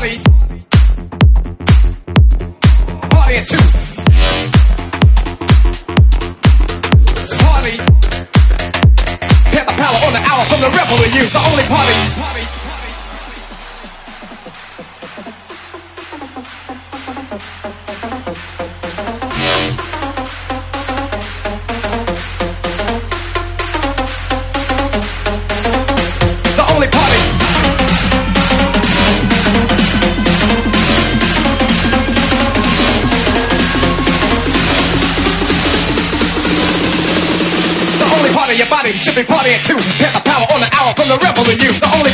party. Party at two. Party. Get the power on the hour from the rebel to you. The only party. Body should be partying the power on the hour from the rebel in you. The only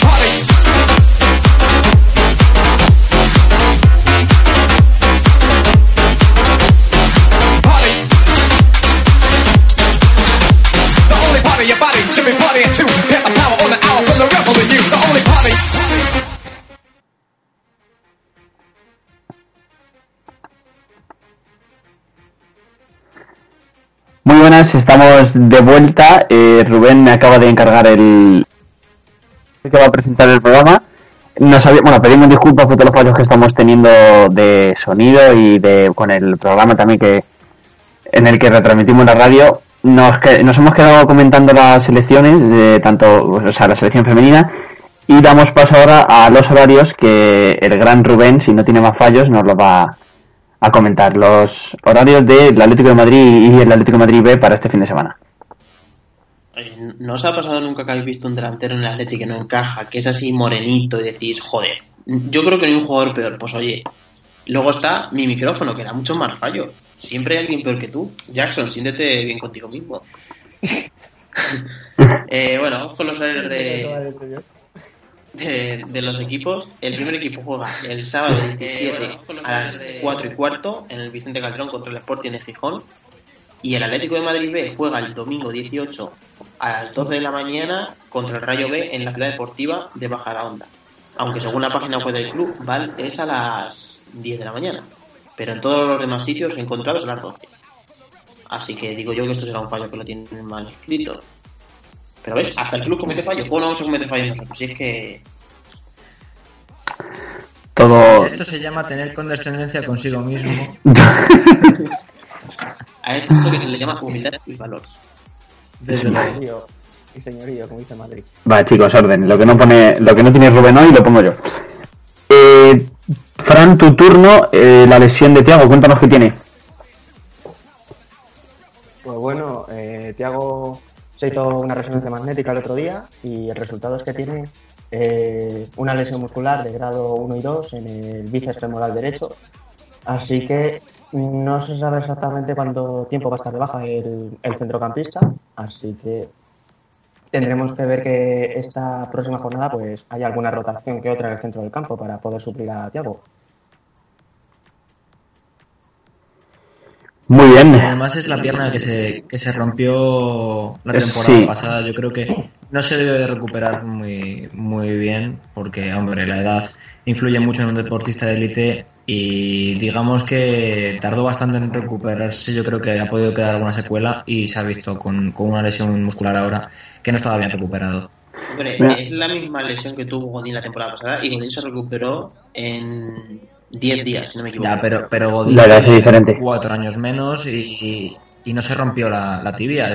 buenas, estamos de vuelta. Eh, Rubén me acaba de encargar el que va a presentar el programa. Nos había- bueno, pedimos disculpas por todos los fallos que estamos teniendo de sonido y de con el programa también que en el que retransmitimos la radio. Nos, que- nos hemos quedado comentando las selecciones, de tanto, o sea, la selección femenina, y damos paso ahora a los horarios que el gran Rubén, si no tiene más fallos, nos lo va a comentar. Los horarios del Atlético de Madrid y el Atlético de Madrid B para este fin de semana. ¿No os ha pasado nunca que habéis visto un delantero en el Atlético que no encaja, que es así morenito y decís, joder, yo creo que no hay un jugador peor? Pues oye, luego está mi micrófono, que da mucho más fallo. Siempre hay alguien peor que tú. Jackson, siéntete bien contigo mismo. Eh, bueno, vamos con los horarios de, de, de los equipos. El primer equipo juega el sábado 17 a las 4 y cuarto en el Vicente Calderón contra el Sporting de Gijón. Y el Atlético de Madrid B juega el domingo 18 a las 12 de la mañana contra el Rayo B en la ciudad deportiva de Majadahonda. Aunque según la página web del club, Val es a las 10 de la mañana. Pero en todos los demás sitios encontrados a las 12. Así que digo yo que esto será un fallo que lo tienen mal escrito. Pero ves, hasta el club comete fallos. ¿Cómo no vamos a cometer fallos nosotros? Si es que Todo. Esto se llama tener condescendencia consigo mismo. a esto que se le llama humildad y valor. Desde luego. Y señorío, como dice Madrid. Vale, chicos, orden. Lo que no pone, lo que no tiene Rubén hoy lo pongo yo. Eh, Fran, tu turno. eh, la lesión de Tiago, cuéntanos qué tiene. Pues bueno, eh, Tiago se hizo una resonancia magnética el otro día y el resultado es que tiene eh, una lesión muscular de grado 1 y 2 en el bíceps femoral derecho. Así que no se sabe exactamente cuánto tiempo va a estar de baja el, el centrocampista. Así que tendremos que ver que esta próxima jornada pues hay alguna rotación que otra en el centro del campo para poder suplir a Tiago. Muy bien. Además es la pierna que se, que se rompió la temporada sí. pasada. Yo creo que no se debe de recuperar muy, muy bien porque, hombre, la edad influye mucho en un deportista de élite y digamos que tardó bastante en recuperarse. Yo creo que ha podido quedar alguna secuela y se ha visto con, con una lesión muscular ahora que no estaba bien recuperado. Hombre, es la misma lesión que tuvo Godín la temporada pasada y Godín se recuperó en 10 días, si no me equivoco. Ya, pero, pero Godín La edad es diferente. cuatro años menos y, y no se rompió la, la tibia.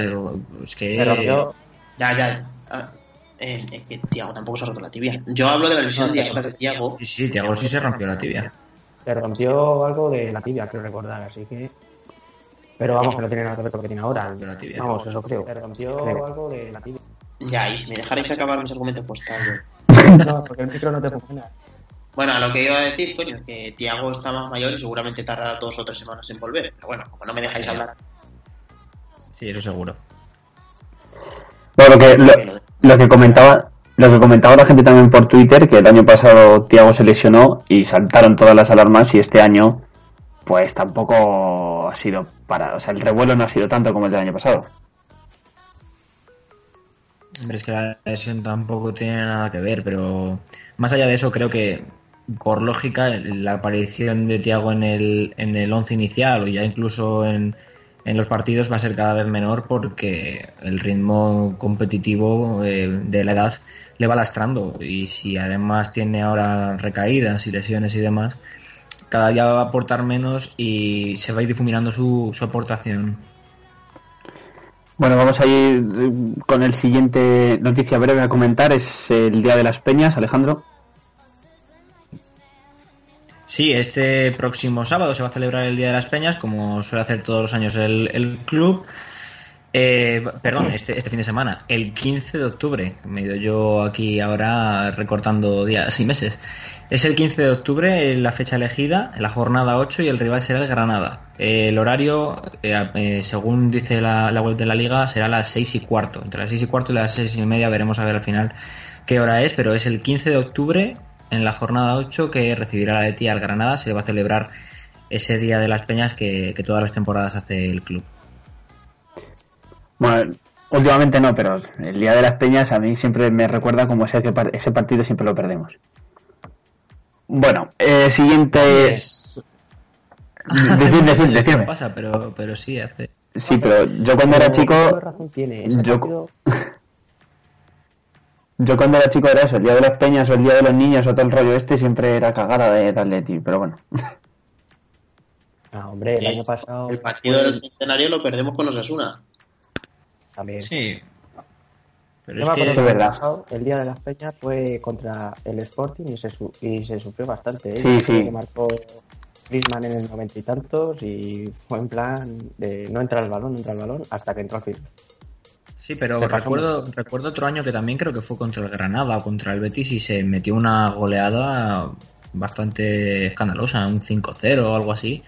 Es que Se rompió Ya, ya. Ah, eh, que Tiago tampoco se ha roto la tibia. Yo hablo de la lesión de de Tiago. Sí, sí, Tiago sí se rompió la tibia. Se rompió algo de la tibia, creo recordar, así que. Pero vamos, que no tiene nada que ver con lo que tiene ahora. De la tibia. Vamos, eso creo. Se rompió Creo. algo de la tibia. Ya, y si me dejarais acabar mis argumentos, pues tal. No, porque el micro no te funciona. Bueno, a lo que iba a decir, coño, es que Tiago está más mayor y seguramente tardará dos o tres semanas en volver. Pero bueno, como no me dejáis hablar. Sí, eso seguro. Bueno, lo que, lo, lo que comentaba, lo que comentaba la gente también por Twitter, que el año pasado Tiago se lesionó y saltaron todas las alarmas y este año, pues tampoco ha sido para, o sea, el revuelo no ha sido tanto como el del año pasado. Hombre, es que la lesión tampoco tiene nada que ver, pero más allá de eso, creo que por lógica la aparición de Tiago en el, en el once inicial o ya incluso en, en los partidos va a ser cada vez menor porque el ritmo competitivo eh, de la edad le va lastrando y si además tiene ahora recaídas y lesiones y demás, cada día va a aportar menos y se va a ir difuminando su, su aportación. Bueno, vamos a ir eh, con el siguiente noticia breve a comentar. Es el Día de las Peñas, Alejandro. Sí, este próximo sábado se va a celebrar el Día de las Peñas, como suele hacer todos los años el, el club. Eh, perdón, este, este fin de semana, el 15 de octubre. Me he ido yo aquí ahora recortando días y meses. Es el 15 de octubre la fecha elegida, la jornada 8 y el rival será el Granada. el horario, eh, eh, según dice la, la, web de la liga, será las 6 y cuarto. Entre las 6 y cuarto y las 6 y media veremos a ver al final qué hora es, pero es el 15 de octubre en la jornada 8 que recibirá la Leti al Granada. Se va a celebrar ese Día de las Peñas que, que todas las temporadas hace el club. Bueno, últimamente no, pero el Día de las Peñas a mí siempre me recuerda como ese, que ese partido siempre lo perdemos. Bueno, eh, siguiente. Es... Decid, decid, decidme. pasa, pero, pero sí hace. Sí, pero yo cuando era chico. Yo... yo cuando era chico era eso, el día de las peñas o el día de los niños o todo el rollo este siempre era cagada de Atleti, pero bueno. Ah, hombre, el año pasado. El partido del centenario lo perdemos con Osasuna. También. Sí, pero es que es verdad. el día de las peñas fue contra el Sporting y se, su y se sufrió bastante. ¿eh? Sí, sí. Que marcó Griezmann en el noventa y tantos y fue en plan de no entrar al balón, no entrar al balón hasta que entró al final. Sí, pero recuerdo, recuerdo otro año que también creo que fue contra el Granada o contra el Betis y se metió una goleada bastante escandalosa, un 5-0 o algo así.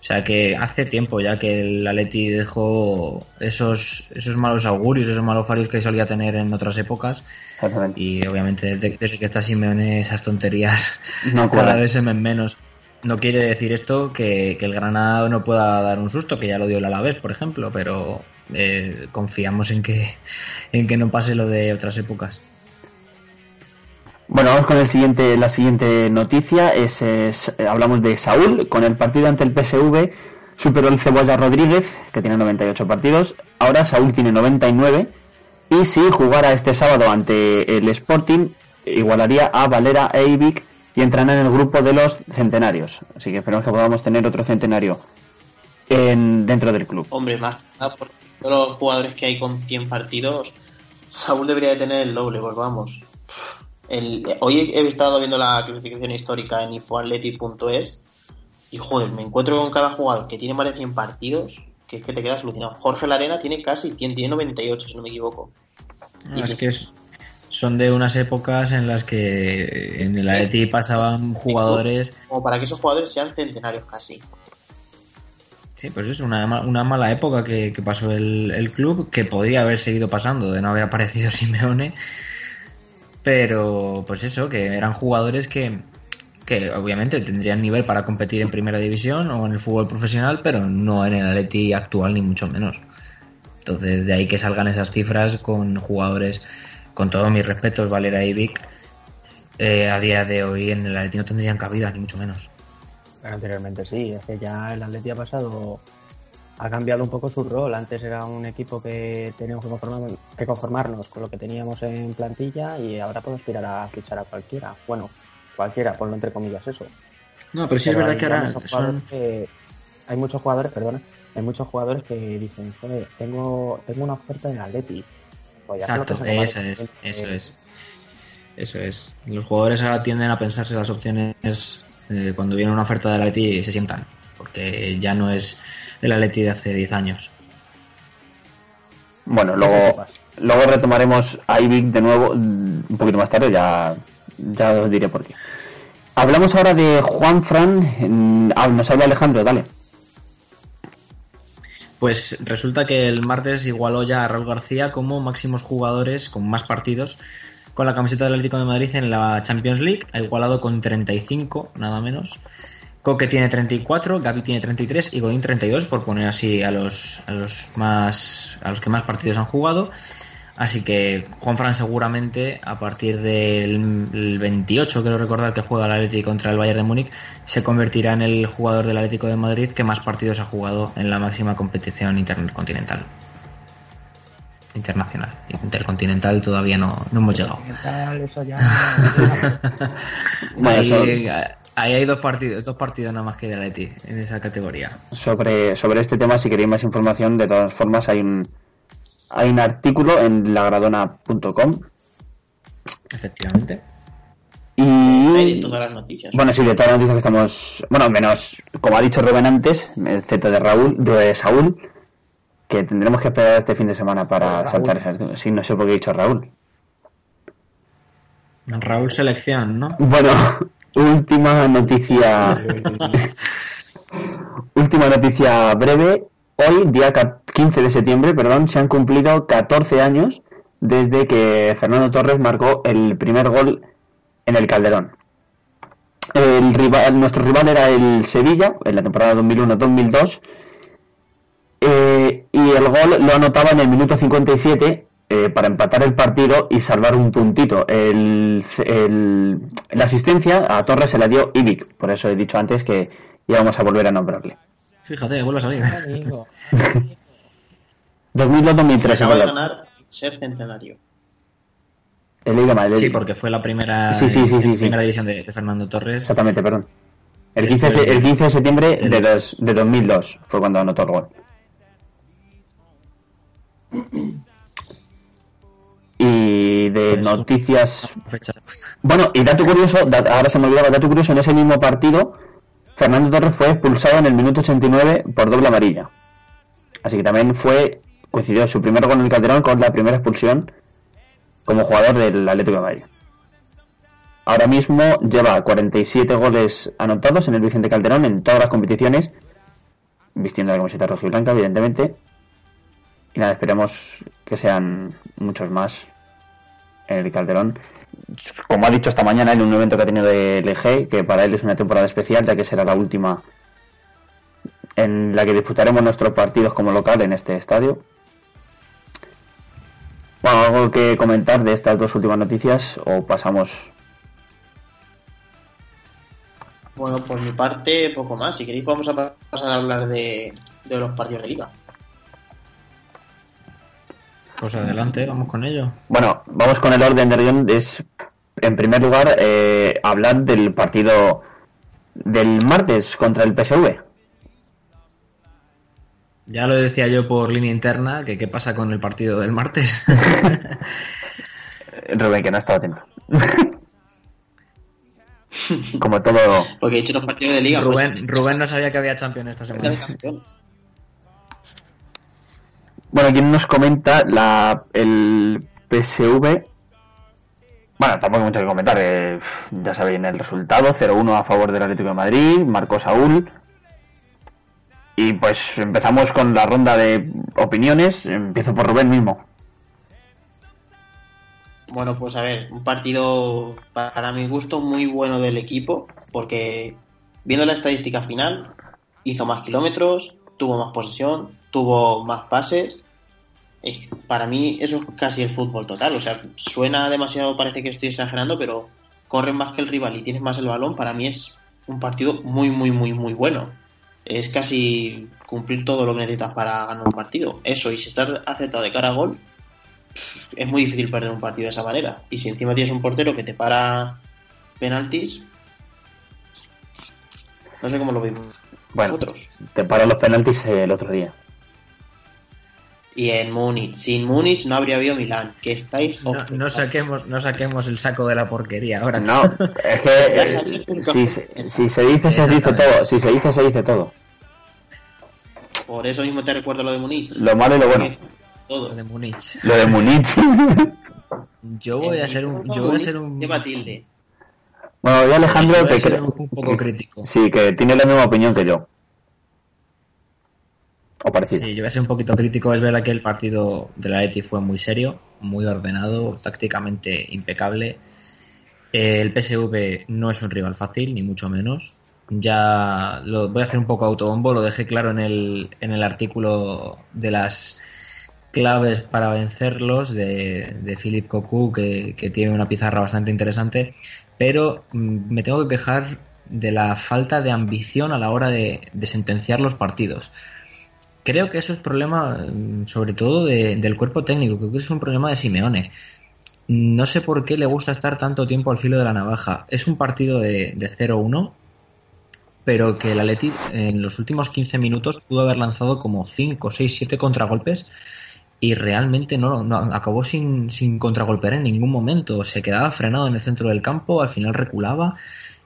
O sea que hace tiempo ya que el Atleti dejó esos, esos malos augurios, esos malos farios que solía tener en otras épocas. Y obviamente desde, que está Simeone esas tonterías no cada vez se ven menos. No quiere decir esto que, que, el Granada no pueda dar un susto, que ya lo dio el Alavés, por ejemplo, pero eh, confiamos en que, en que no pase lo de otras épocas. Bueno, vamos con el siguiente, la siguiente noticia. Es, es, hablamos de Saúl. Con el partido ante el PSV superó el Cebolla Rodríguez, que tiene 98 partidos. Ahora Saúl tiene 99. Y si jugara este sábado ante el Sporting, igualaría a Valera e Ivic y entrarán en el grupo de los centenarios. Así que esperamos que podamos tener otro centenario en, dentro del club. Hombre, más por todos los jugadores que hay con 100 partidos, Saúl debería de tener el doble, pues vamos. El, hoy he estado viendo la clasificación histórica en infoatleti.es y joder, me encuentro con cada jugador que tiene más de 100 partidos que es que te quedas alucinado. Jorge Larena tiene casi 100, tiene 98 si no me equivoco. Es que es, son de unas épocas en las que en el Atleti pasaban jugadores... Como para que esos jugadores sean centenarios casi. Sí, pues es una, una mala época que, que pasó el, el, club, que podría haber seguido pasando de no haber aparecido Simeone pero, pues eso, que eran jugadores que, que obviamente tendrían nivel para competir en primera división o en el fútbol profesional, pero no en el Atleti actual ni mucho menos. Entonces, de ahí que salgan esas cifras con jugadores, con todos mis respetos, Valera y Vic, eh, a día de hoy en el Atleti no tendrían cabida, ni mucho menos. Anteriormente sí, es que ya el Atleti ha pasado ha cambiado un poco su rol. Antes era un equipo que teníamos que, conformarnos con lo que teníamos en plantilla y ahora puedo aspirar a fichar a cualquiera. Bueno, cualquiera, ponlo entre comillas eso. No, pero sí es verdad que ahora hay muchos jugadores, perdona, hay muchos jugadores que dicen, joder, tengo, tengo una oferta en Atleti. Pues Exacto, eso es, eso es. Eso es. Los jugadores ahora tienden a pensarse las opciones eh, cuando viene una oferta de Atleti se sientan, porque ya no es el Atleti de hace 10 años. Bueno, luego, luego retomaremos a Ivic de nuevo mm, un poquito más tarde, ya, ya os diré por qué. Hablamos ahora de Juan Fran. Ah, nos habla Alejandro, dale. Pues resulta que el martes igualó ya a Raúl García como máximos jugadores con más partidos con la camiseta del Atlético de Madrid en la Champions League, ha igualado con 35, nada menos. Coque tiene 34, Gaby tiene 33 y Godín 32 por poner así a los, a los más a los que más partidos han jugado. Así que Juanfran seguramente a partir del 28, quiero recordar que juega el Atlético contra el Bayern de Múnich, se convertirá en el jugador del Atlético de Madrid que más partidos ha jugado en la máxima competición intercontinental. Internacional. Intercontinental todavía no, no hemos llegado. Eso ya... bueno, Ahí hay dos partidos, dos partidos nada más que de Atleti en esa categoría. Sobre, sobre este tema, si queréis más información, de todas formas hay un, hay un artículo en lagradona.com Efectivamente. y... Hay de todas las noticias. Bueno, sí, de todas las noticias que estamos. Bueno, menos, como ha dicho Rubén antes, el Z de Raúl, de Saúl, que tendremos que esperar este fin de semana para Raúl. saltar ese. Sí, no sé por qué he dicho Raúl. Raúl Selección, ¿no? Bueno, última noticia. última noticia breve. Hoy, día ca- 15 de septiembre, perdón, se han cumplido 14 años desde que Fernando Torres marcó el primer gol en el Calderón. El rival, nuestro rival era el Sevilla en la temporada 2001-2002 eh, y el gol lo anotaba en el minuto 57 eh, para empatar el partido y salvar un puntito. El, el- la asistencia a Torres se la dio Ivic, por eso he dicho antes que íbamos a volver a nombrarle. Fíjate, vuelve a salir. Amigo. 2002-2003, Acaba de igual. ganar ser centenario. Leído mal, he Sí, porque fue la primera, Sí, sí, sí, sí, sí. primera división de, de Fernando Torres. Exactamente, perdón. El 15, Después de- el 15 de septiembre de, dos- de 2002 fue cuando anotó el gol. Y de noticias. Bueno, y dato curioso, ahora se me olvidaba, dato curioso, en ese mismo partido, Fernando Torres fue expulsado en el minuto 89 por doble amarilla. Así que también fue, coincidió su primer gol en el Calderón con la primera expulsión como jugador del Atlético de Madrid. Ahora mismo lleva 47 goles anotados en el Vicente Calderón en todas las competiciones, vistiendo la camiseta roja y blanca, evidentemente. Y nada, esperemos que sean muchos más en el Calderón como ha dicho esta mañana en un evento que ha tenido de LG, que para él es una temporada especial, ya que será la última en la que disputaremos nuestros partidos como local en este estadio. Bueno, ¿algo que comentar de estas dos últimas noticias o pasamos? Bueno, por mi parte, poco más. Si queréis, vamos a pa- pasar a hablar de, de los partidos de liga. Pues adelante, vamos con ello. Bueno, vamos con el orden de guion. Es, en primer lugar, eh, hablar del partido del martes contra el PSV. Ya lo decía yo por línea interna, que qué pasa con el partido del martes. Rubén, que no estaba atento. Como todo... Porque he hecho los partidos de liga. pues, Rubén, Rubén no sabía que había Champions esta semana. Bueno, ¿quién nos comenta la, el PSV? Bueno, tampoco hay mucho que comentar. eh, ya sabéis el resultado: 0-1 a favor del Atlético de Madrid. Marcó Saúl. Y pues empezamos con la ronda de opiniones. Empiezo por Rubén mismo. Bueno, pues a ver, un partido para mi gusto muy bueno del equipo, porque viendo la estadística final, hizo más kilómetros, tuvo más posesión, tuvo más pases. Para mí eso es casi el fútbol total, o sea, suena demasiado, parece que estoy exagerando, pero corren más que el rival y tienes más el balón, para mí es un partido muy, muy, muy, muy bueno. Es casi cumplir todo lo que necesitas para ganar un partido. Eso, y si estás acertado de cara a gol, es muy difícil perder un partido de esa manera. Y si encima tienes un portero que te para penaltis, no sé cómo lo veis Bueno, vosotros. te paró los penaltis el otro día. Y en Múnich, sin Múnich no habría habido Milán. Que estáis No, no saquemos, no saquemos el saco de la porquería ahora. No, es que eh, si, se- si se dice, se dice todo. Si se dice, se dice todo. Por eso mismo te recuerdo lo de Múnich. Lo malo y lo bueno. Todo. Lo de Múnich. Lo de Múnich. Yo voy a ser un, yo voy a ser un, Lleva tilde. bueno, yo Alejandro, voy a ser creo- un poco crítico. Sí, que tiene la misma opinión que yo. O. Sí, yo voy a ser un poquito crítico. Es verdad que el partido de la Leti fue muy serio, muy ordenado, tácticamente impecable. El PSV no es un rival fácil, ni mucho menos. Ya lo voy a hacer un poco autobombo, lo dejé claro en el, en el artículo de las claves para vencerlos de, de Philip Cocu, que, que tiene una pizarra bastante interesante. Pero mm, me tengo que quejar de la falta de ambición a la hora de, de sentenciar los partidos. Creo que eso es problema mm, sobre todo de- del cuerpo técnico, creo que es un problema de Simeone. No sé por qué le gusta estar tanto tiempo al filo de la navaja. Es un partido de, de 0-1, pero que el Atleti en los últimos 15 minutos pudo haber lanzado como 5, 6, 7 contragolpes y realmente no, no acabó sin, contragolpear en ningún momento. Se quedaba frenado en el centro del campo, al final reculaba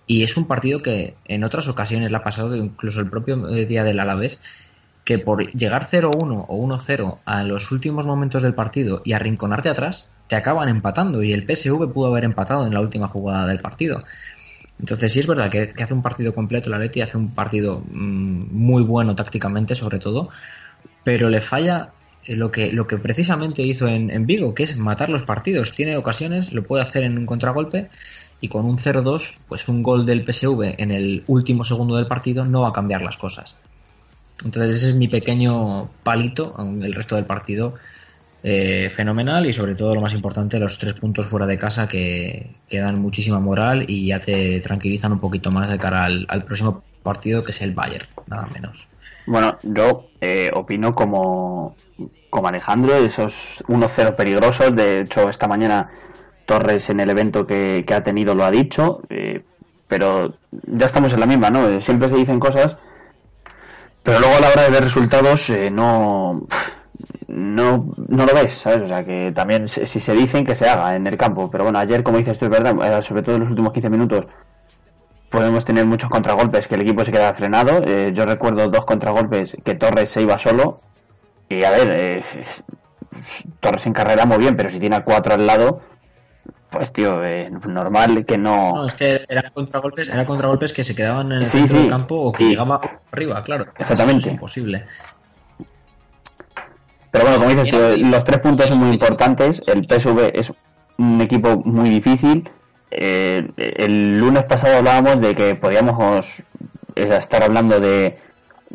y es un partido que en otras ocasiones le ha pasado, incluso el propio eh, día del Alavés, que por llegar 0-1 o 1-0 a los últimos momentos del partido y arrinconarte atrás, te acaban empatando y el PSV pudo haber empatado en la última jugada del partido. Entonces sí es verdad que, hace un partido completo la Leti, hace un partido mm, muy bueno tácticamente sobre todo, pero le falla eh, lo que, lo que precisamente hizo en, en, Vigo, que es matar los partidos. Tiene ocasiones, lo puede hacer en un contragolpe y con un 0-2, pues un gol del PSV en el último segundo del partido no va a cambiar las cosas. Entonces ese es mi pequeño palito, el resto del partido eh, fenomenal y sobre todo lo más importante, los tres puntos fuera de casa que, que, dan muchísima moral y ya te tranquilizan un poquito más de cara al, próximo partido que es el Bayern, nada menos. Bueno, yo eh, opino como, como Alejandro, esos 1-0 peligrosos, de hecho esta mañana Torres en el evento que, ha tenido lo ha dicho, eh, pero ya estamos en la misma, ¿no? Siempre se dicen cosas, pero luego a la hora de ver resultados eh, no, no, no lo ves, ¿sabes? O sea, que también si se dicen que se haga en el campo, pero bueno, ayer, como dices tú, es verdad, eh, sobre todo en los últimos 15 minutos, podemos tener muchos contragolpes que el equipo se queda frenado. yo recuerdo dos contragolpes que Torres se iba solo. Y a ver, Torres en carrera muy bien, pero si tiene a cuatro al lado, pues tío, eh, normal que no. No, es que eran contragolpes, eran contragolpes que se quedaban en el centro del campo o que llegaban arriba, claro. Exactamente. es imposible. Pero bueno, como dices, los tres puntos son muy importantes. El PSV es un equipo muy difícil. Eh, el lunes pasado hablábamos de que podíamos eh, estar hablando de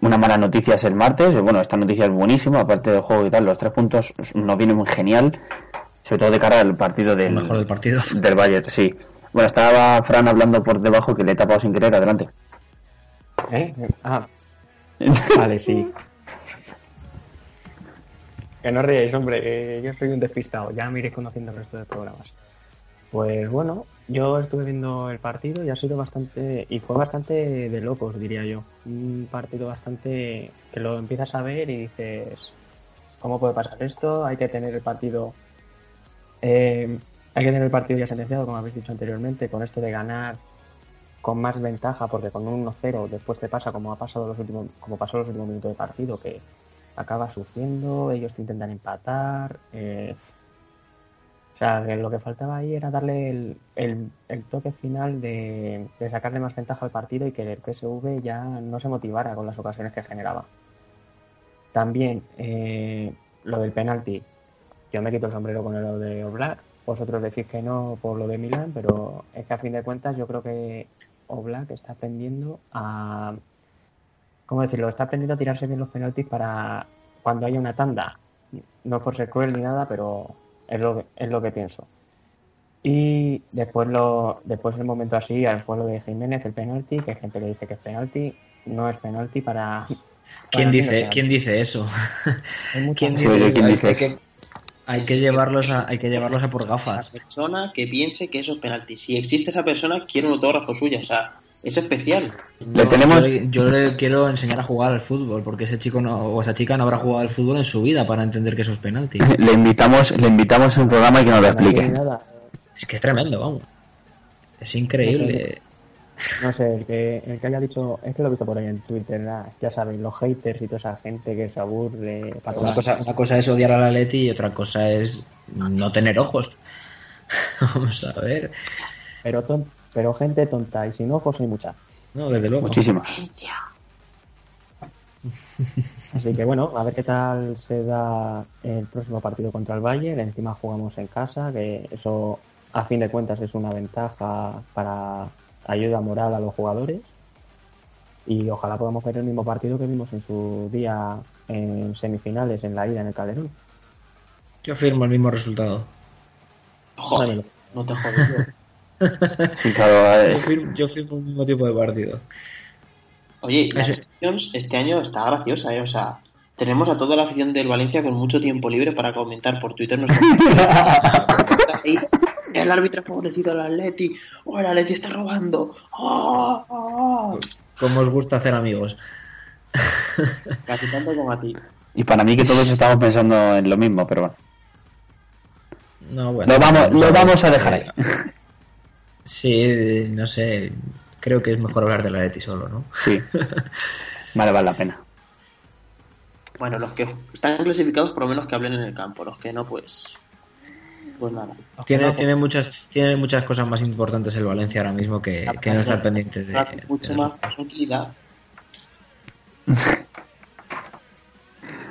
una mala noticias el martes. Bueno, esta noticia es buenísima, aparte del juego y tal. Los tres puntos nos viene muy genial sobre todo de cara al partido del, mejor del partido. del Bayern, sí. Bueno, estaba Fran hablando por debajo que le he tapado sin querer, adelante. ¿Eh? Ah. vale, sí. Que no ríais, hombre, yo soy un despistado, ya me iré conociendo el resto de programas. Pues bueno, yo estuve viendo el partido y ha sido bastante, y fue bastante de locos, diría yo. Un partido bastante que lo empiezas a ver y dices, ¿cómo puede pasar esto? Hay que tener el partido eh, hay que tener el partido ya sentenciado, como habéis dicho anteriormente, con esto de ganar con más ventaja, porque con un 1-0 después te pasa como ha pasado los últimos, como pasó los últimos minutos de partido, que acaba sufriendo, ellos te intentan empatar. Eh, o sea, lo que faltaba ahí era darle el, toque final de, sacarle más ventaja al partido y que el PSV ya no se motivara con las ocasiones que generaba. También eh, lo del penalti, yo me quito el sombrero con lo de Oblak. Vosotros decís que no por lo de Milán, pero es que a fin de cuentas yo creo que Oblak está aprendiendo a. ¿Cómo decirlo? Está aprendiendo a tirarse bien los penaltis para cuando haya una tanda. No por ser cruel ni nada, pero es lo que, es lo que pienso. Y después lo después el momento así, fue lo de Jiménez, el penalti, que hay gente que dice que es penalti, no es penalti para. ¿Quién dice, ¿quién dice eso? ¿Quién dice, ¿quién dice hay que llevarlos a, hay que llevarlos a por gafas. La persona que piense que eso es penalti. Si existe esa persona, quiero un autógrafo suyo. O sea, es especial. le tenemos... Yo, le quiero enseñar a jugar al fútbol, porque ese chico no, o esa chica no habrá jugado al fútbol en su vida para entender que eso es penalti. le invitamos, le invitamos a un programa y que nos lo explique. Es que es tremendo, vamos. Es increíble. No sé, el que, el que haya dicho, es que lo he visto por ahí en Twitter, ya sabéis, los haters y toda esa gente que se aburre. una, cosa, una cosa es odiar a la Leti y otra cosa es no tener ojos. Vamos a ver. Pero, pero gente tonta y sin ojos hay mucha. No, desde luego. Muchísimas. Así que bueno, a ver qué tal se da el próximo partido contra el Bayern. Encima jugamos en casa, que eso a fin de cuentas es una ventaja para ayuda moral a los jugadores y ojalá podamos ver el mismo partido que vimos en su día en semifinales, en la ida en el Calderón. Yo firmo el mismo resultado. Joder, no te jodes. yo, firmo, el mismo tipo de partido. Oye, la este año está graciosa, ¿eh? O sea, tenemos a toda la afición del Valencia con mucho tiempo libre para comentar por Twitter nuestro el árbitro ha favorecido al Atleti, oh, el Atleti está robando. Oh, oh. cómo os gusta hacer amigos. Casi tanto como a ti. Y para mí que todos estamos pensando en lo mismo, pero bueno. No, bueno, Lo vamos, lo vamos a dejar ahí. Sí, no sé. Creo que es mejor hablar de la Leti solo, ¿no? Sí. Vale, vale la pena. Bueno, los que están clasificados por lo menos que hablen en el campo, los que no, pues. Pues nada. Tiene, tiene, muchas, tiene muchas cosas más importantes el Valencia ahora mismo que, que no estar pendiente de. Mucho de más tranquilidad.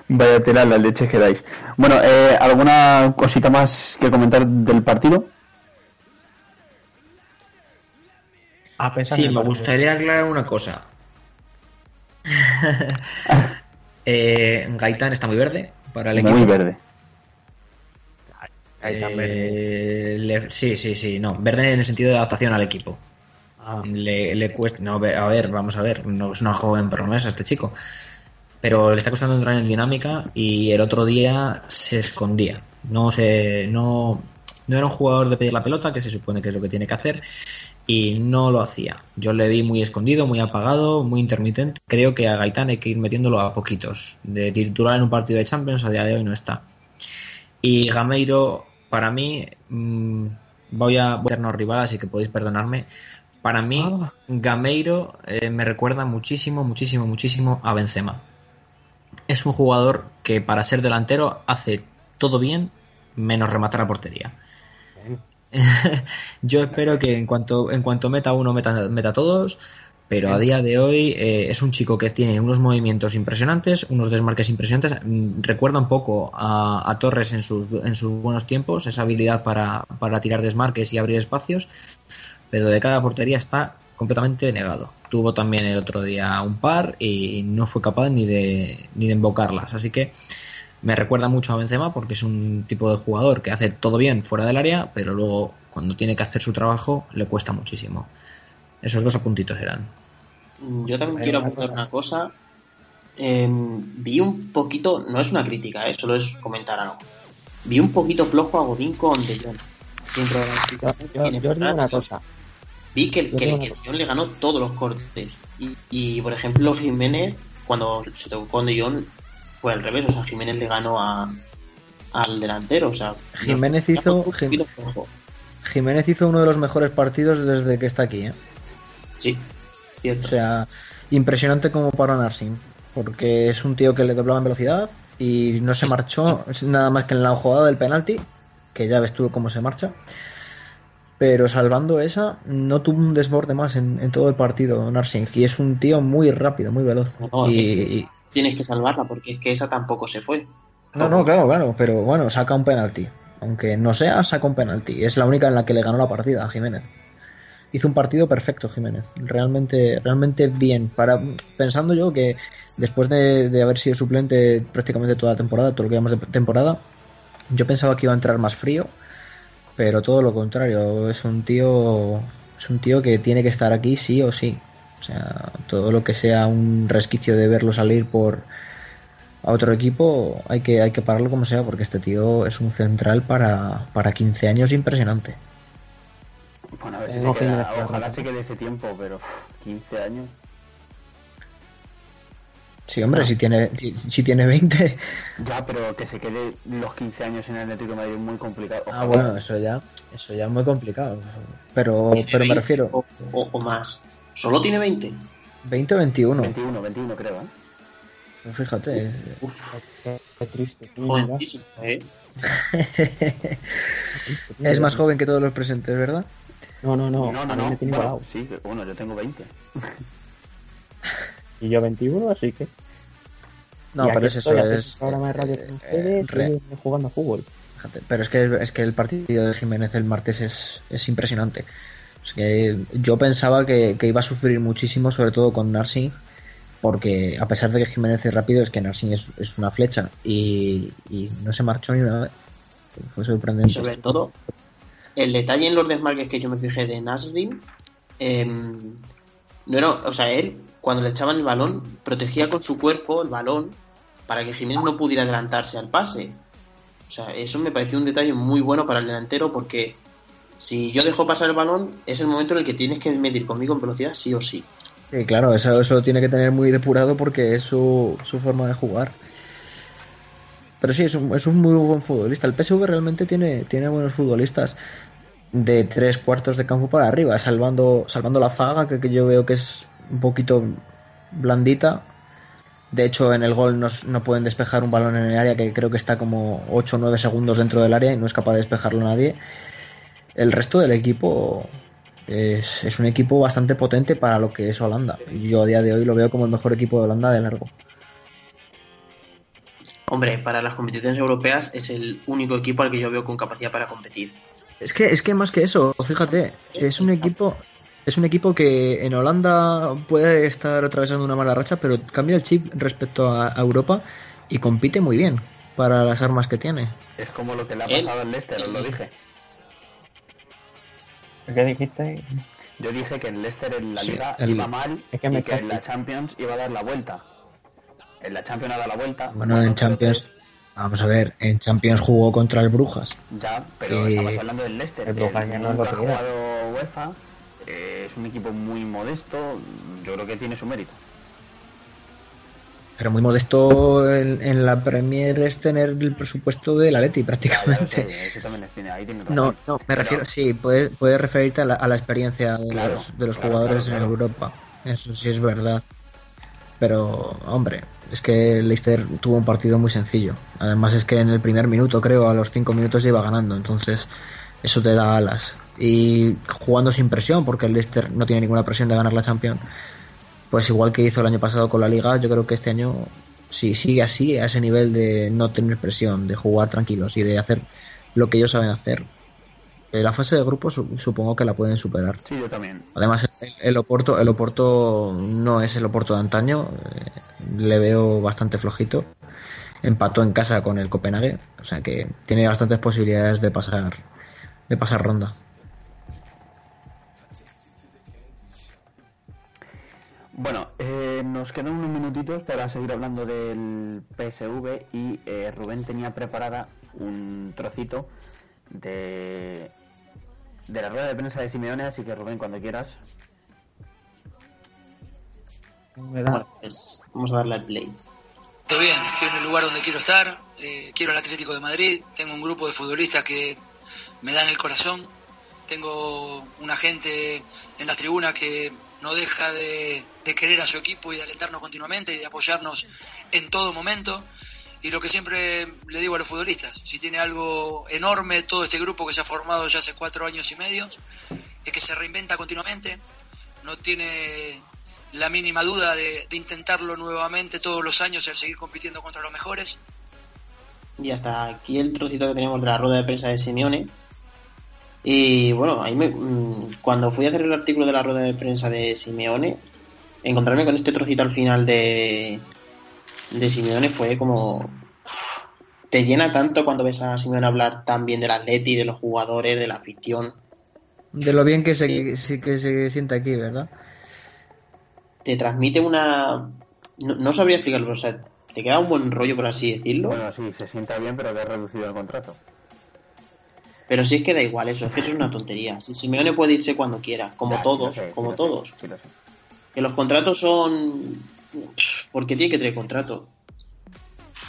Vaya tela las leches que dais. Bueno, eh, ¿alguna cosita más que comentar del partido? A pesar Sí, me partido. gustaría aclarar una cosa. eh, Gaitán está muy verde para el equipo. Muy verde. Ahí está. Eh, le- sí, sí, sí, no. Verde en el sentido de adaptación al equipo. Ah, Le, le cuesta. No, a ver, a ver, vamos a ver. No es una joven promesa este chico. Pero le está costando entrar en dinámica y el otro día se escondía. No se. No, no era un jugador de pedir la pelota, que se supone que es lo que tiene que hacer. Y no lo hacía. Yo le vi muy escondido, muy apagado, muy intermitente. Creo que a Gaitán hay que ir metiéndolo a poquitos. De titular en un partido de Champions a día de hoy no está. Y Gameiro, para mí, mm, voy a voy a hacernos rival, así que podéis perdonarme. Para mí, Ah. Gameiro eh, me recuerda muchísimo, muchísimo, muchísimo a Benzema. Es un jugador que para ser delantero hace todo bien, menos rematar a portería. Yo espero que en cuanto, en cuanto meta uno, meta, meta todos. Pero a día de hoy eh, es un chico que tiene unos movimientos impresionantes, unos desmarques impresionantes. Mm, Recuerda un poco a, a Torres en sus, en sus buenos tiempos, esa habilidad para, para tirar desmarques y abrir espacios. Pero de cada portería está completamente negado. Tuvo también el otro día un par y no fue capaz ni de, ni de invocarlas. Así que me recuerda mucho a Benzema porque es un tipo de jugador que hace todo bien fuera del área, pero luego cuando tiene que hacer su trabajo le cuesta muchísimo. Esos dos apuntitos eran. Mm, Yo también Hay quiero una apuntar cosa. una cosa. Em, vi un poquito, no es una crítica, eh, solo es comentar algo. Vi un poquito flojo a Godín con De Jong. Dentro de la yo, situación yo- que tiene yo digo una cosa. Vi que, que, que una De Jong le ganó todos los cortes. Y, y, por ejemplo, Jiménez, cuando se tocó con De Jong, fue al revés. O sea, Jiménez le ganó a, al delantero. O sea, Jiménez hizo- fue un poquito flojo. Jiménez hizo uno de los mejores partidos desde que está aquí. ¿eh? Sí, cierto. O sea, impresionante como para Narsing. Porque es un tío que le doblaba en velocidad y no se marchó nada más que en la jugada del penalti, que ya ves tú cómo se marcha. Pero salvando esa, no tuvo un desborde más en, en todo el partido Narsing. Y es un tío muy rápido, muy veloz. No, y, Tienes que salvarla porque es que esa tampoco se fue. No, no, claro, claro, pero bueno, saca un penalti. Aunque no sea, saca un penalti. Es la única en la que le ganó la partida a Jiménez. Hizo un partido perfecto Jiménez, realmente, realmente bien. Para pensando yo que después de, haber sido suplente prácticamente toda la temporada, todo lo que llamamos de temporada, yo pensaba que iba a entrar más frío, pero todo lo contrario. Es un tío, es un tío que tiene que estar aquí sí o sí. O sea, todo lo que sea un resquicio de verlo salir por a otro equipo hay que, hay que pararlo como sea porque este tío es un central para, para 15 años impresionante. Bueno, a ver si se queda- ojalá se quede ese tiempo, pero uf, 15 años. Sí, hombre, si, tiene, si, si tiene 20. Ya, pero que se quede los 15 años en el Atlético de Madrid es muy complicado. Ah, Ojalá. bueno, eso ya, eso ya es muy complicado. Pero, pero me 20 refiero, O, o- o más. ¿Solo tiene 20? 20 o 21. 21, 21 creo, ¿eh? Fíjate. Uf, Qué, triste. jovencísimo, ¿eh? es más joven que todos los presentes, ¿verdad? No, no, no. no, no, no. me tiene Bueno, igualado. sí, bueno, yo tengo 20. Y yo 21, así que. No, Y pero es eso, es. programa de radio eh, con eh, ustedes re- jugando a fútbol. Fíjate, pero es que, es que el partido de Jiménez el martes es, es impresionante. Es que yo pensaba que, que iba a sufrir muchísimo, sobre todo con Narsing, porque a pesar de que Jiménez es rápido, es que Narsing es, es una flecha y, y no se marchó ni una vez. Fue Y sorprendente. sobre todo, el detalle en los desmarques que yo me fijé de Nasrin, em, no era, o sea, él, cuando le echaban el balón, protegía con su cuerpo el balón para que Jiménez no pudiera adelantarse al pase. O sea, eso me pareció un detalle muy bueno para el delantero porque si yo dejo pasar el balón, es el momento en el que tienes que medir conmigo en velocidad sí o sí. Sí, claro, eso, eso tiene que tener muy depurado porque es su, su forma de jugar. Pero sí, es un, es un muy buen futbolista. El PSV realmente tiene, tiene buenos futbolistas de tres cuartos de campo para arriba, salvando, salvando la faga, que, que yo veo que es un poquito blandita. De hecho, en el gol no, no pueden despejar un balón en el área que creo que está como 8 o 9 segundos dentro del área y no es capaz de despejarlo nadie. El resto del equipo es, es un equipo bastante potente para lo que es Holanda. Yo a día de hoy lo veo como el mejor equipo de Holanda de largo. Hombre, para las competiciones europeas es el único equipo al que yo veo con capacidad para competir. Es que, es que más que eso, fíjate, es un equipo, es un equipo que en Holanda puede estar atravesando una mala racha, pero cambia el chip respecto a, a Europa y compite muy bien para las armas que tiene. Es como lo que le ha pasado al Leicester, os lo dije. ¿Qué dijiste? Yo dije que el Leicester en la Sí, liga el- iba mal Es que me y que en la. Champions iba a dar la vuelta. En la Champions ha dado la vuelta. Bueno, en Champions, vamos a ver, en Champions jugó contra el Brujas. Ya, pero Eh, estamos hablando del Leicester. el Brujas ya no es lo que jugado UEFA. eh, es un equipo muy modesto. Yo creo que tiene su mérito. Pero muy modesto en, en la Premier es tener el presupuesto del Atleti Ya, ya lo prácticamente. sé, eso también es- tiene- ahí tiene. No, no, me Pero- refiero, sí, puedes puede referirte a la, a la experiencia de Claro, los, de los claro, jugadores claro, en. Europa. Eso sí es verdad. Pero, hombre, es que Leicester tuvo un partido muy sencillo. Además es que en el primer minuto, creo, a los cinco minutos ya iba ganando. Entonces, eso te da alas. Y jugando sin presión, porque el Leicester no tiene ninguna presión de ganar la Champions. Pues igual que hizo el año pasado con la Liga, yo creo que este año, si sigue así, a ese nivel de no tener presión, de jugar tranquilos y de hacer lo que ellos saben hacer, eh, la fase de grupo su- supongo que la pueden superar. Sí, yo también. Además, el, el Oporto, el Oporto no es el Oporto de antaño, eh, le veo bastante flojito. Empató en casa con el Copenhague, o sea que tiene bastantes posibilidades de pasar, de pasar ronda. Bueno, eh, nos quedan unos minutitos para seguir hablando del PSV y eh, Rubén tenía preparada un trocito de, de la rueda de prensa de Simeone, así que Rubén, cuando quieras. Me da- Bueno, pues vamos a darle al play. Estoy bien, estoy en el lugar donde quiero estar, eh, quiero el Atlético de Madrid, tengo un grupo de futbolistas que me dan el corazón, tengo una gente en las tribunas que no deja de, de querer a su equipo y de alentarnos continuamente y de apoyarnos en todo momento. Y lo que siempre le digo a los futbolistas, si tiene algo enorme todo este grupo que se ha formado ya hace cuatro años y medio, es que se reinventa continuamente, no tiene la mínima duda de, intentarlo nuevamente todos los años, el seguir compitiendo contra los mejores. Y hasta aquí el trocito que tenemos de la rueda de prensa de Simeone. Y bueno, ahí me, mm, cuando fui a hacer el artículo de la rueda de prensa de Simeone, encontrarme con este trocito al final de, de Simeone fue como... Te llena tanto cuando ves a Simeone hablar tan bien del Atleti, de los jugadores, de la afición. De lo bien que se, sí que se siente aquí, ¿verdad? Te transmite una... No, no sabría explicarlo, o sea, te queda un buen rollo, por así decirlo. Bueno, sí, se sienta bien, pero que ha reducido el contrato. Pero si es que da igual eso, es que eso es una tontería. Si Simeone puede irse cuando quiera, como Ya, sí todos, sé, sí como sé, todos. sí lo. Que los contratos son... Porque tiene que tener contrato.